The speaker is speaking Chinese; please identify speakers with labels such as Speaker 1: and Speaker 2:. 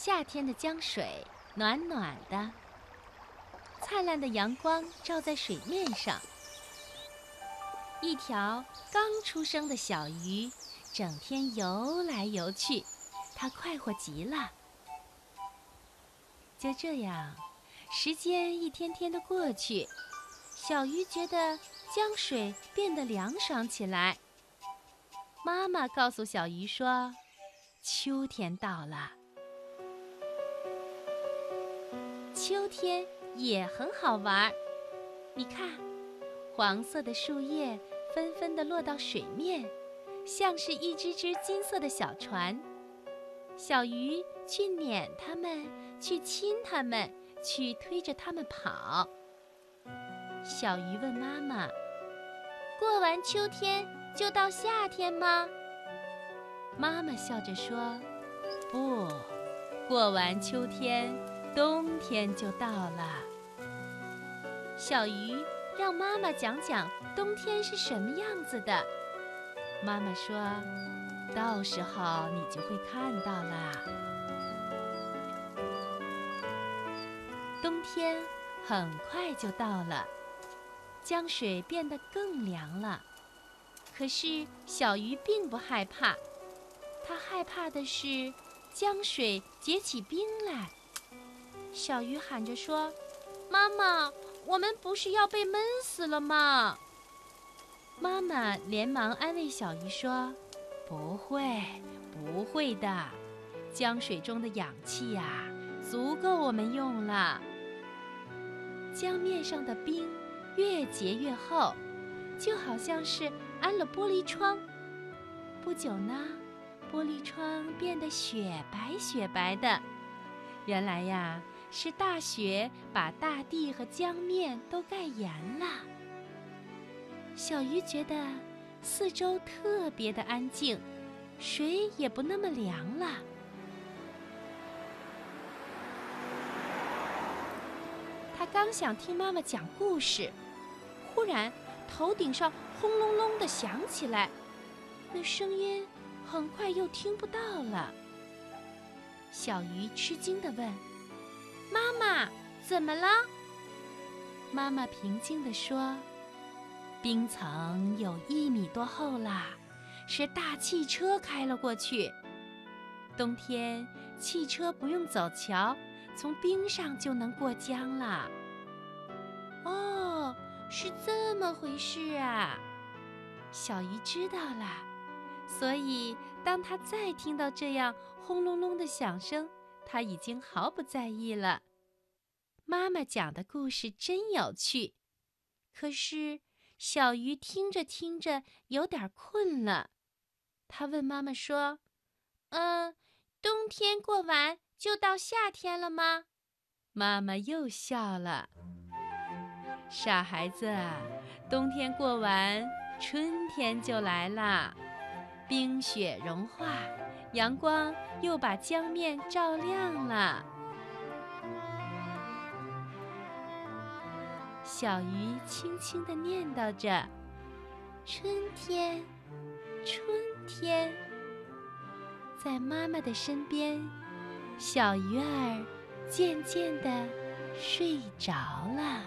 Speaker 1: 夏天的江水暖暖的，灿烂的阳光照在水面上。一条刚出生的小鱼，整天游来游去，它快活极了。就这样，时间一天天的过去，小鱼觉得江水变得凉爽起来。妈妈告诉小鱼说：“秋天到了。”天也很好玩，你看，黄色的树叶纷纷地落到水面，像是一只只金色的小船。小鱼去撵它们，去亲它们，去推着它们跑。小鱼问妈妈：“过完秋天就到夏天吗？”妈妈笑着说：“不，过完秋天。”冬天就到了，小鱼让妈妈讲讲冬天是什么样子的。妈妈说：“到时候你就会看到啦。”冬天很快就到了，江水变得更凉了。可是小鱼并不害怕，它害怕的是江水结起冰来。小鱼喊着说：“妈妈，我们不是要被闷死了吗？”妈妈连忙安慰小鱼说：“不会，不会的，江水中的氧气呀，足够我们用了。”江面上的冰越结越厚，就好像是安了玻璃窗。不久呢，玻璃窗变得雪白雪白的。原来呀。是大雪把大地和江面都盖严了。小鱼觉得四周特别的安静，水也不那么凉了。他刚想听妈妈讲故事，忽然头顶上轰隆隆的响起来，那声音很快又听不到了。小鱼吃惊的问。妈妈，怎么了？妈妈平静地说：“冰层有一米多厚啦，是大汽车开了过去。冬天汽车不用走桥，从冰上就能过江了。”哦，是这么回事啊！小鱼知道了，所以当它再听到这样轰隆隆的响声。它已经毫不在意了。妈妈讲的故事真有趣，可是小鱼听着听着有点困了。他问妈妈说：“嗯，冬天过完就到夏天了吗？”妈妈又笑了：“傻孩子，冬天过完，春天就来啦，冰雪融化。”阳光又把江面照亮了。小鱼轻轻地念叨着：“春天，春天。”在妈妈的身边，小鱼儿渐渐地睡着了。